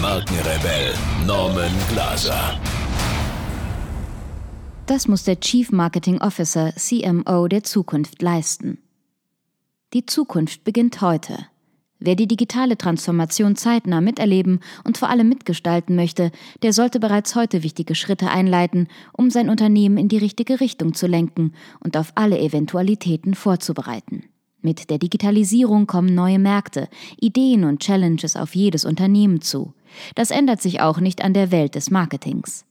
Markenrebell Norman Glaser. Das muss der Chief Marketing Officer CMO der Zukunft leisten. Die Zukunft beginnt heute. Wer die digitale Transformation zeitnah miterleben und vor allem mitgestalten möchte, der sollte bereits heute wichtige Schritte einleiten, um sein Unternehmen in die richtige Richtung zu lenken und auf alle Eventualitäten vorzubereiten. Mit der Digitalisierung kommen neue Märkte, Ideen und Challenges auf jedes Unternehmen zu. Das ändert sich auch nicht an der Welt des Marketings.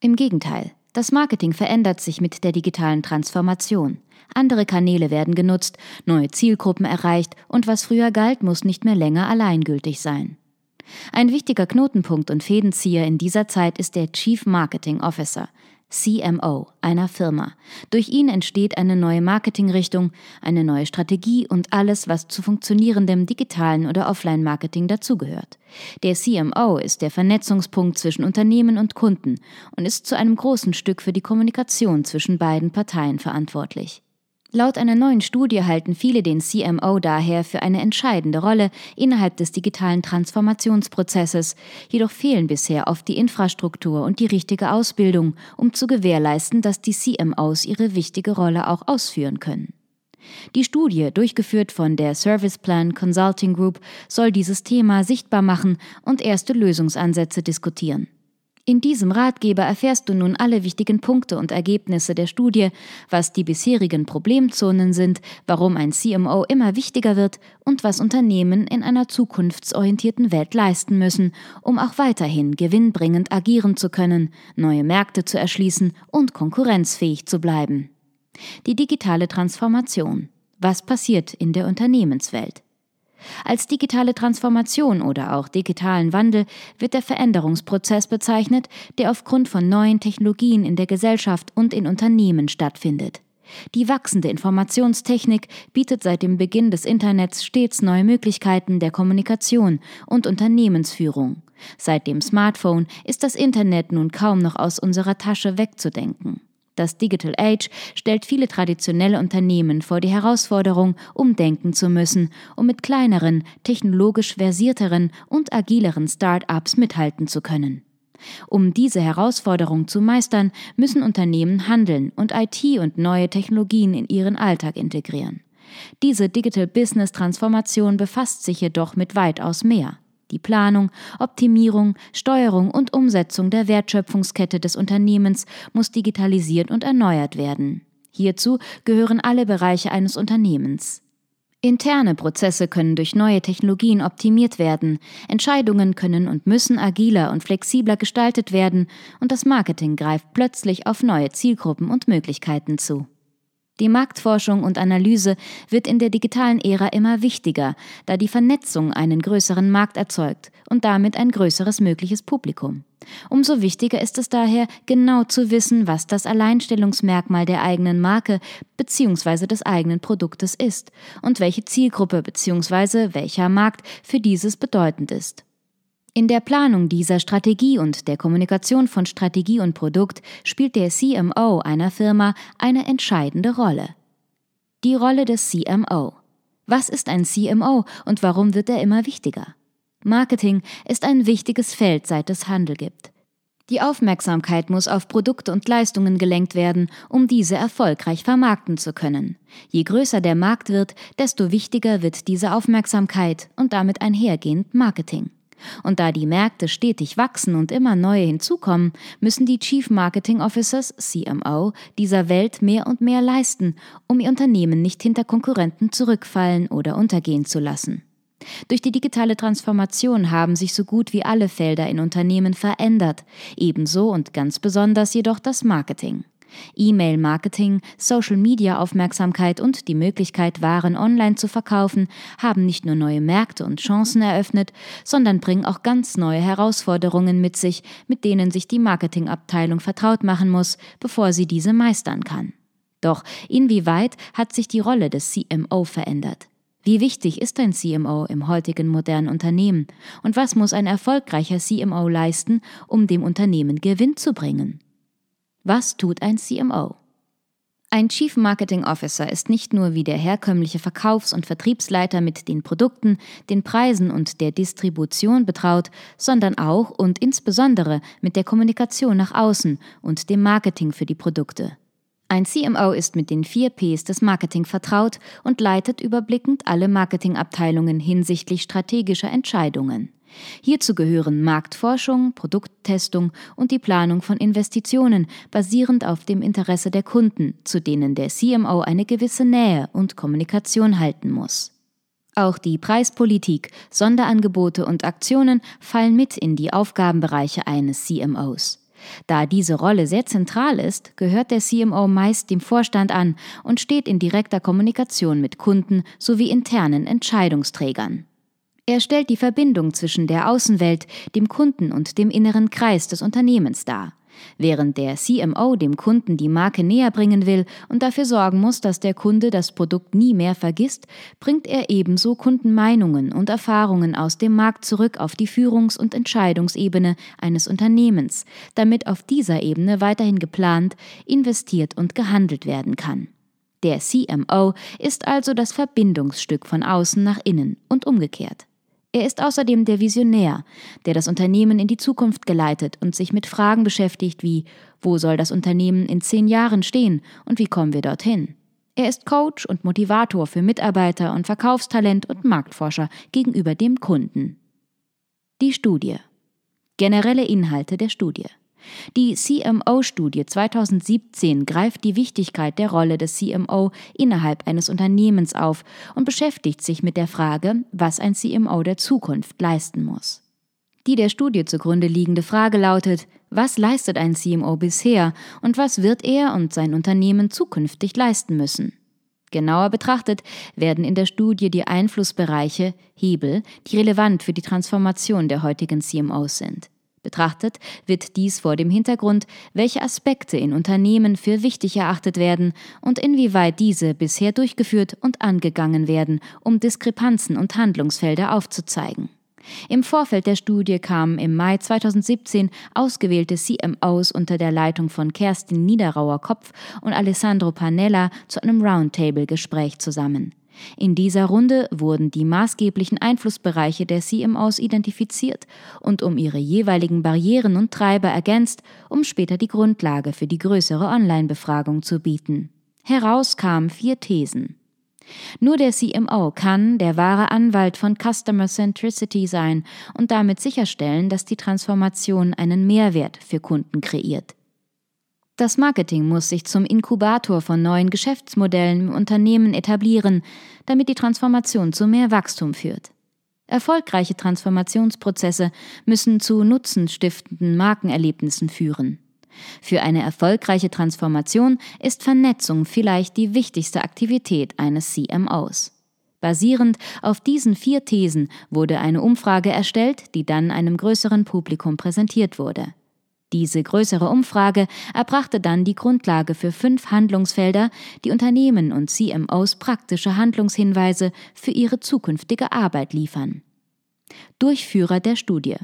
Im Gegenteil, das Marketing verändert sich mit der digitalen Transformation. Andere Kanäle werden genutzt, neue Zielgruppen erreicht und was früher galt, muss nicht mehr länger alleingültig sein. Ein wichtiger Knotenpunkt und Fädenzieher in dieser Zeit ist der Chief Marketing Officer, CMO einer Firma. Durch ihn entsteht eine neue Marketingrichtung, eine neue Strategie und alles, was zu funktionierendem digitalen oder Offline-Marketing dazugehört. Der CMO ist der Vernetzungspunkt zwischen Unternehmen und Kunden und ist zu einem großen Stück für die Kommunikation zwischen beiden Parteien verantwortlich. Laut einer neuen Studie halten viele den CMO daher für eine entscheidende Rolle innerhalb des digitalen Transformationsprozesses, jedoch fehlen bisher oft die Infrastruktur und die richtige Ausbildung, um zu gewährleisten, dass die CMOs ihre wichtige Rolle auch ausführen können. Die Studie, durchgeführt von der Service Plan Consulting Group, soll dieses Thema sichtbar machen und erste Lösungsansätze diskutieren. In diesem Ratgeber erfährst du nun alle wichtigen Punkte und Ergebnisse der Studie, was die bisherigen Problemzonen sind, warum ein CMO immer wichtiger wird und was Unternehmen in einer zukunftsorientierten Welt leisten müssen, um auch weiterhin gewinnbringend agieren zu können, neue Märkte zu erschließen und konkurrenzfähig zu bleiben. Die digitale Transformation. Was passiert in der Unternehmenswelt? Als digitale Transformation oder auch digitalen Wandel wird der Veränderungsprozess bezeichnet, der aufgrund von neuen Technologien in der Gesellschaft und in Unternehmen stattfindet. Die wachsende Informationstechnik bietet seit dem Beginn des Internets stets neue Möglichkeiten der Kommunikation und Unternehmensführung. Seit dem Smartphone ist das Internet nun kaum noch aus unserer Tasche wegzudenken. Das Digital Age stellt viele traditionelle Unternehmen vor die Herausforderung, umdenken zu müssen, um mit kleineren, technologisch versierteren und agileren Start-ups mithalten zu können. Um diese Herausforderung zu meistern, müssen Unternehmen handeln und IT und neue Technologien in ihren Alltag integrieren. Diese Digital Business Transformation befasst sich jedoch mit weitaus mehr. Die Planung, Optimierung, Steuerung und Umsetzung der Wertschöpfungskette des Unternehmens muss digitalisiert und erneuert werden. Hierzu gehören alle Bereiche eines Unternehmens. Interne Prozesse können durch neue Technologien optimiert werden, Entscheidungen können und müssen agiler und flexibler gestaltet werden und das Marketing greift plötzlich auf neue Zielgruppen und Möglichkeiten zu. Die Marktforschung und Analyse wird in der digitalen Ära immer wichtiger, da die Vernetzung einen größeren Markt erzeugt und damit ein größeres mögliches Publikum. Umso wichtiger ist es daher, genau zu wissen, was das Alleinstellungsmerkmal der eigenen Marke bzw. des eigenen Produktes ist und welche Zielgruppe bzw. welcher Markt für dieses bedeutend ist. In der Planung dieser Strategie und der Kommunikation von Strategie und Produkt spielt der CMO einer Firma eine entscheidende Rolle. Die Rolle des CMO. Was ist ein CMO und warum wird er immer wichtiger? Marketing ist ein wichtiges Feld, seit es Handel gibt. Die Aufmerksamkeit muss auf Produkte und Leistungen gelenkt werden, um diese erfolgreich vermarkten zu können. Je größer der Markt wird, desto wichtiger wird diese Aufmerksamkeit und damit einhergehend Marketing. Und da die Märkte stetig wachsen und immer neue hinzukommen, müssen die Chief Marketing Officers, CMO, dieser Welt mehr und mehr leisten, um ihr Unternehmen nicht hinter Konkurrenten zurückfallen oder untergehen zu lassen. Durch die digitale Transformation haben sich so gut wie alle Felder in Unternehmen verändert, ebenso und ganz besonders jedoch das Marketing. E-Mail-Marketing, Social-Media-Aufmerksamkeit und die Möglichkeit, Waren online zu verkaufen, haben nicht nur neue Märkte und Chancen eröffnet, sondern bringen auch ganz neue Herausforderungen mit sich, mit denen sich die Marketingabteilung vertraut machen muss, bevor sie diese meistern kann. Doch inwieweit hat sich die Rolle des CMO verändert? Wie wichtig ist ein CMO im heutigen modernen Unternehmen? Und was muss ein erfolgreicher CMO leisten, um dem Unternehmen Gewinn zu bringen? Was tut ein CMO? Ein Chief Marketing Officer ist nicht nur wie der herkömmliche Verkaufs- und Vertriebsleiter mit den Produkten, den Preisen und der Distribution betraut, sondern auch und insbesondere mit der Kommunikation nach außen und dem Marketing für die Produkte. Ein CMO ist mit den vier Ps des Marketing vertraut und leitet überblickend alle Marketingabteilungen hinsichtlich strategischer Entscheidungen. Hierzu gehören Marktforschung, Produkttestung und die Planung von Investitionen basierend auf dem Interesse der Kunden, zu denen der CMO eine gewisse Nähe und Kommunikation halten muss. Auch die Preispolitik, Sonderangebote und Aktionen fallen mit in die Aufgabenbereiche eines CMOs. Da diese Rolle sehr zentral ist, gehört der CMO meist dem Vorstand an und steht in direkter Kommunikation mit Kunden sowie internen Entscheidungsträgern. Er stellt die Verbindung zwischen der Außenwelt, dem Kunden und dem inneren Kreis des Unternehmens dar. Während der CMO dem Kunden die Marke näher bringen will und dafür sorgen muss, dass der Kunde das Produkt nie mehr vergisst, bringt er ebenso Kundenmeinungen und Erfahrungen aus dem Markt zurück auf die Führungs- und Entscheidungsebene eines Unternehmens, damit auf dieser Ebene weiterhin geplant, investiert und gehandelt werden kann. Der CMO ist also das Verbindungsstück von außen nach innen und umgekehrt. Er ist außerdem der Visionär, der das Unternehmen in die Zukunft geleitet und sich mit Fragen beschäftigt wie wo soll das Unternehmen in zehn Jahren stehen und wie kommen wir dorthin? Er ist Coach und Motivator für Mitarbeiter und Verkaufstalent und Marktforscher gegenüber dem Kunden. Die Studie. Generelle Inhalte der Studie. Die CMO-Studie 2017 greift die Wichtigkeit der Rolle des CMO innerhalb eines Unternehmens auf und beschäftigt sich mit der Frage, was ein CMO der Zukunft leisten muss. Die der Studie zugrunde liegende Frage lautet, was leistet ein CMO bisher und was wird er und sein Unternehmen zukünftig leisten müssen? Genauer betrachtet werden in der Studie die Einflussbereiche, Hebel, die relevant für die Transformation der heutigen CMOs sind. Betrachtet wird dies vor dem Hintergrund, welche Aspekte in Unternehmen für wichtig erachtet werden und inwieweit diese bisher durchgeführt und angegangen werden, um Diskrepanzen und Handlungsfelder aufzuzeigen. Im Vorfeld der Studie kamen im Mai 2017 ausgewählte CMOs unter der Leitung von Kerstin Niederauer Kopf und Alessandro Panella zu einem Roundtable-Gespräch zusammen. In dieser Runde wurden die maßgeblichen Einflussbereiche der CMOs identifiziert und um ihre jeweiligen Barrieren und Treiber ergänzt, um später die Grundlage für die größere Online-Befragung zu bieten. Heraus kamen vier Thesen. Nur der CMO kann der wahre Anwalt von Customer Centricity sein und damit sicherstellen, dass die Transformation einen Mehrwert für Kunden kreiert. Das Marketing muss sich zum Inkubator von neuen Geschäftsmodellen im Unternehmen etablieren, damit die Transformation zu mehr Wachstum führt. Erfolgreiche Transformationsprozesse müssen zu nutzenstiftenden Markenerlebnissen führen. Für eine erfolgreiche Transformation ist Vernetzung vielleicht die wichtigste Aktivität eines CMOs. Basierend auf diesen vier Thesen wurde eine Umfrage erstellt, die dann einem größeren Publikum präsentiert wurde. Diese größere Umfrage erbrachte dann die Grundlage für fünf Handlungsfelder, die Unternehmen und CMOs praktische Handlungshinweise für ihre zukünftige Arbeit liefern. Durchführer der Studie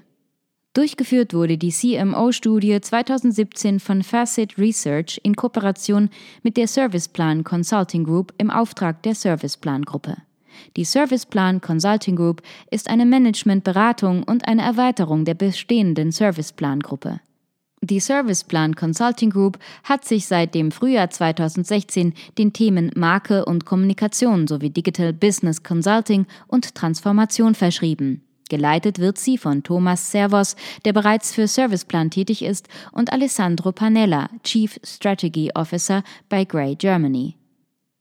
Durchgeführt wurde die CMO-Studie 2017 von Facet Research in Kooperation mit der Serviceplan Consulting Group im Auftrag der Serviceplan Gruppe. Die Serviceplan Consulting Group ist eine Managementberatung und eine Erweiterung der bestehenden Serviceplan Gruppe. Die Serviceplan Consulting Group hat sich seit dem Frühjahr 2016 den Themen Marke und Kommunikation sowie Digital Business Consulting und Transformation verschrieben. Geleitet wird sie von Thomas Servos, der bereits für Serviceplan tätig ist, und Alessandro Panella, Chief Strategy Officer bei Grey Germany.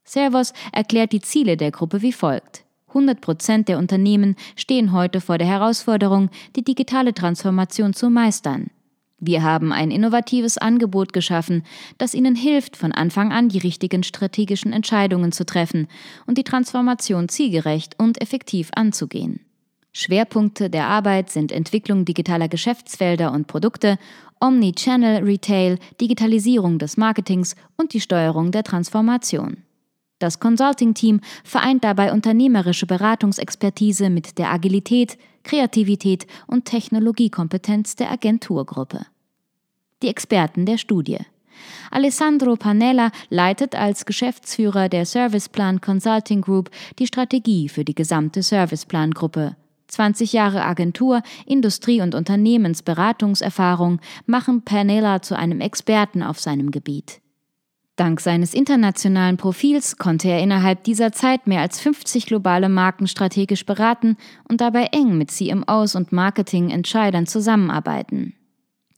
Servos erklärt die Ziele der Gruppe wie folgt. 100 Prozent der Unternehmen stehen heute vor der Herausforderung, die digitale Transformation zu meistern. Wir haben ein innovatives Angebot geschaffen, das Ihnen hilft, von Anfang an die richtigen strategischen Entscheidungen zu treffen und die Transformation zielgerecht und effektiv anzugehen. Schwerpunkte der Arbeit sind Entwicklung digitaler Geschäftsfelder und Produkte, Omnichannel Retail, Digitalisierung des Marketings und die Steuerung der Transformation. Das Consulting-Team vereint dabei unternehmerische Beratungsexpertise mit der Agilität, Kreativität und Technologiekompetenz der Agenturgruppe die Experten der Studie. Alessandro Panella leitet als Geschäftsführer der Serviceplan Consulting Group die Strategie für die gesamte Serviceplan-Gruppe. 20 Jahre Agentur, Industrie- und Unternehmensberatungserfahrung machen Panella zu einem Experten auf seinem Gebiet. Dank seines internationalen Profils konnte er innerhalb dieser Zeit mehr als 50 globale Marken strategisch beraten und dabei eng mit CMOs und Marketingentscheidern zusammenarbeiten.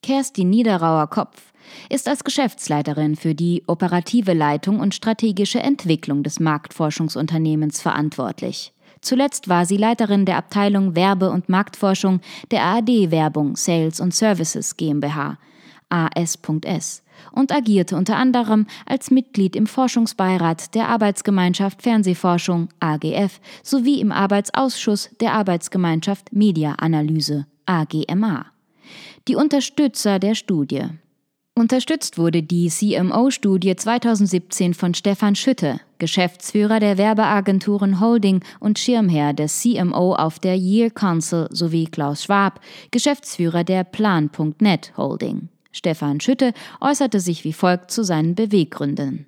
Kerstin Niederauer Kopf ist als Geschäftsleiterin für die operative Leitung und strategische Entwicklung des Marktforschungsunternehmens verantwortlich. Zuletzt war sie Leiterin der Abteilung Werbe- und Marktforschung der ARD Werbung Sales und Services GmbH AS.S und agierte unter anderem als Mitglied im Forschungsbeirat der Arbeitsgemeinschaft Fernsehforschung AGF sowie im Arbeitsausschuss der Arbeitsgemeinschaft Mediaanalyse AGMA die Unterstützer der Studie. Unterstützt wurde die CMO-Studie 2017 von Stefan Schütte, Geschäftsführer der Werbeagenturen Holding und Schirmherr des CMO auf der Year Council sowie Klaus Schwab, Geschäftsführer der Plan.net Holding. Stefan Schütte äußerte sich wie folgt zu seinen Beweggründen.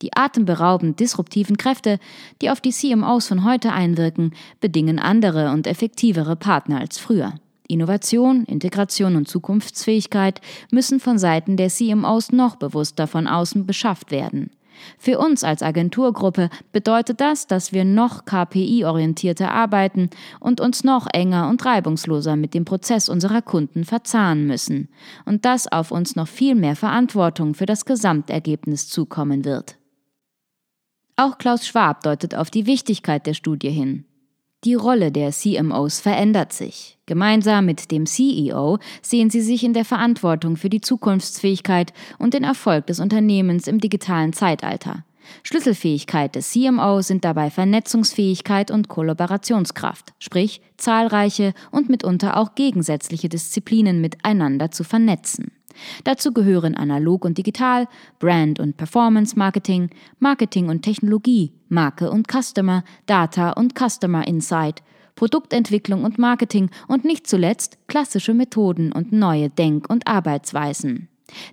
Die atemberaubend disruptiven Kräfte, die auf die CMOs von heute einwirken, bedingen andere und effektivere Partner als früher. Innovation, Integration und Zukunftsfähigkeit müssen von Seiten der CMOs noch bewusster von außen beschafft werden. Für uns als Agenturgruppe bedeutet das, dass wir noch KPI-orientierter arbeiten und uns noch enger und reibungsloser mit dem Prozess unserer Kunden verzahnen müssen und dass auf uns noch viel mehr Verantwortung für das Gesamtergebnis zukommen wird. Auch Klaus Schwab deutet auf die Wichtigkeit der Studie hin. Die Rolle der CMOs verändert sich. Gemeinsam mit dem CEO sehen sie sich in der Verantwortung für die Zukunftsfähigkeit und den Erfolg des Unternehmens im digitalen Zeitalter. Schlüsselfähigkeit des CMO sind dabei Vernetzungsfähigkeit und Kollaborationskraft, sprich zahlreiche und mitunter auch gegensätzliche Disziplinen miteinander zu vernetzen. Dazu gehören Analog und Digital, Brand und Performance Marketing, Marketing und Technologie, Marke und Customer, Data und Customer Insight, Produktentwicklung und Marketing und nicht zuletzt klassische Methoden und neue Denk- und Arbeitsweisen.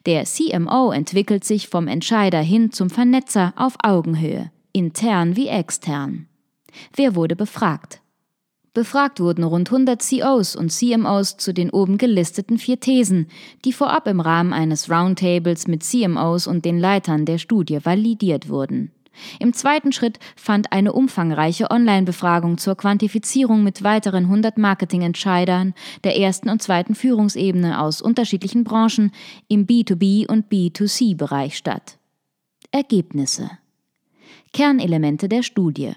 Der CMO entwickelt sich vom Entscheider hin zum Vernetzer auf Augenhöhe, intern wie extern. Wer wurde befragt? Befragt wurden rund 100 COs und CMOs zu den oben gelisteten vier Thesen, die vorab im Rahmen eines Roundtables mit CMOs und den Leitern der Studie validiert wurden. Im zweiten Schritt fand eine umfangreiche Online-Befragung zur Quantifizierung mit weiteren 100 Marketingentscheidern der ersten und zweiten Führungsebene aus unterschiedlichen Branchen im B2B und B2C-Bereich statt. Ergebnisse Kernelemente der Studie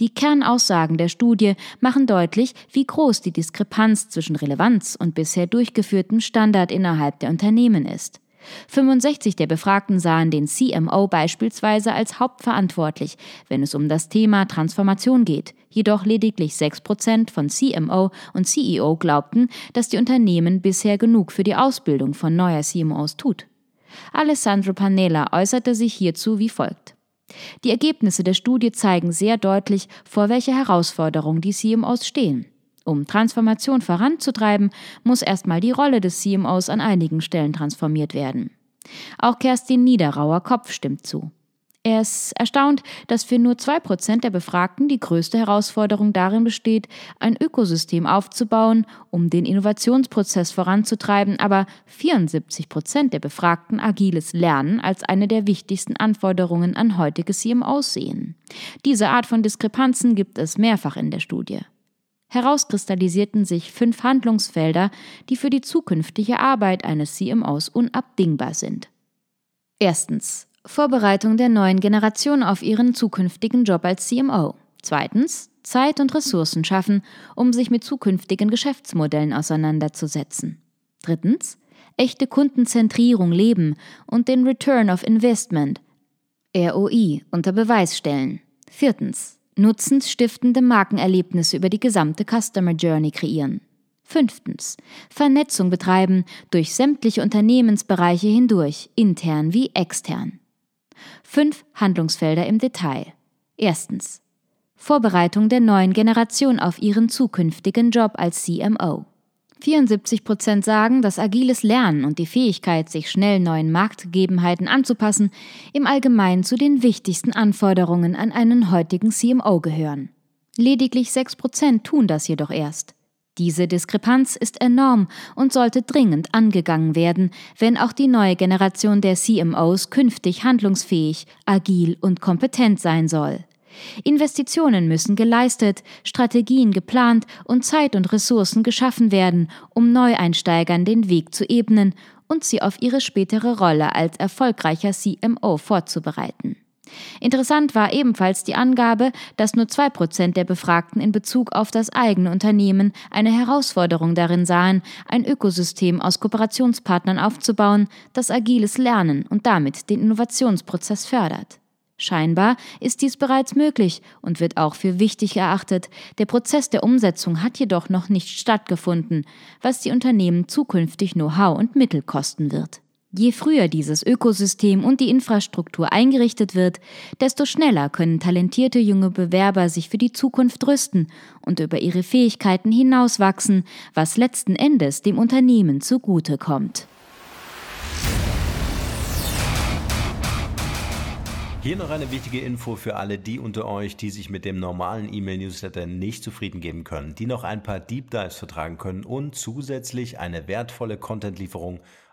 die Kernaussagen der Studie machen deutlich, wie groß die Diskrepanz zwischen Relevanz und bisher durchgeführtem Standard innerhalb der Unternehmen ist. 65 der Befragten sahen den CMO beispielsweise als hauptverantwortlich, wenn es um das Thema Transformation geht. Jedoch lediglich 6 Prozent von CMO und CEO glaubten, dass die Unternehmen bisher genug für die Ausbildung von neuer CMOs tut. Alessandro Panella äußerte sich hierzu wie folgt. Die Ergebnisse der Studie zeigen sehr deutlich, vor welcher Herausforderung die CMOs stehen. Um Transformation voranzutreiben, muss erstmal die Rolle des CMOs an einigen Stellen transformiert werden. Auch Kerstin Niederauer Kopf stimmt zu. Er ist erstaunt, dass für nur zwei Prozent der Befragten die größte Herausforderung darin besteht, ein Ökosystem aufzubauen, um den Innovationsprozess voranzutreiben, aber 74 Prozent der Befragten agiles Lernen als eine der wichtigsten Anforderungen an heutige CMOs sehen. Diese Art von Diskrepanzen gibt es mehrfach in der Studie. Herauskristallisierten sich fünf Handlungsfelder, die für die zukünftige Arbeit eines CMOs unabdingbar sind. Erstens Vorbereitung der neuen Generation auf ihren zukünftigen Job als CMO. Zweitens, Zeit und Ressourcen schaffen, um sich mit zukünftigen Geschäftsmodellen auseinanderzusetzen. Drittens, echte Kundenzentrierung leben und den Return of Investment ROI unter Beweis stellen. Viertens. Nutzensstiftende Markenerlebnisse über die gesamte Customer Journey kreieren. Fünftens. Vernetzung betreiben durch sämtliche Unternehmensbereiche hindurch, intern wie extern. Fünf Handlungsfelder im Detail. Erstens. Vorbereitung der neuen Generation auf ihren zukünftigen Job als CMO. 74 Prozent sagen, dass agiles Lernen und die Fähigkeit, sich schnell neuen Marktgegebenheiten anzupassen, im Allgemeinen zu den wichtigsten Anforderungen an einen heutigen CMO gehören. Lediglich 6 Prozent tun das jedoch erst. Diese Diskrepanz ist enorm und sollte dringend angegangen werden, wenn auch die neue Generation der CMOs künftig handlungsfähig, agil und kompetent sein soll. Investitionen müssen geleistet, Strategien geplant und Zeit und Ressourcen geschaffen werden, um Neueinsteigern den Weg zu ebnen und sie auf ihre spätere Rolle als erfolgreicher CMO vorzubereiten. Interessant war ebenfalls die Angabe, dass nur zwei Prozent der Befragten in Bezug auf das eigene Unternehmen eine Herausforderung darin sahen, ein Ökosystem aus Kooperationspartnern aufzubauen, das agiles Lernen und damit den Innovationsprozess fördert. Scheinbar ist dies bereits möglich und wird auch für wichtig erachtet. Der Prozess der Umsetzung hat jedoch noch nicht stattgefunden, was die Unternehmen zukünftig Know-how und Mittel kosten wird. Je früher dieses Ökosystem und die Infrastruktur eingerichtet wird, desto schneller können talentierte junge Bewerber sich für die Zukunft rüsten und über ihre Fähigkeiten hinauswachsen, was letzten Endes dem Unternehmen zugute kommt. Hier noch eine wichtige Info für alle die unter euch, die sich mit dem normalen E-Mail-Newsletter nicht zufrieden geben können, die noch ein paar Deep Dives vertragen können und zusätzlich eine wertvolle Content-Lieferung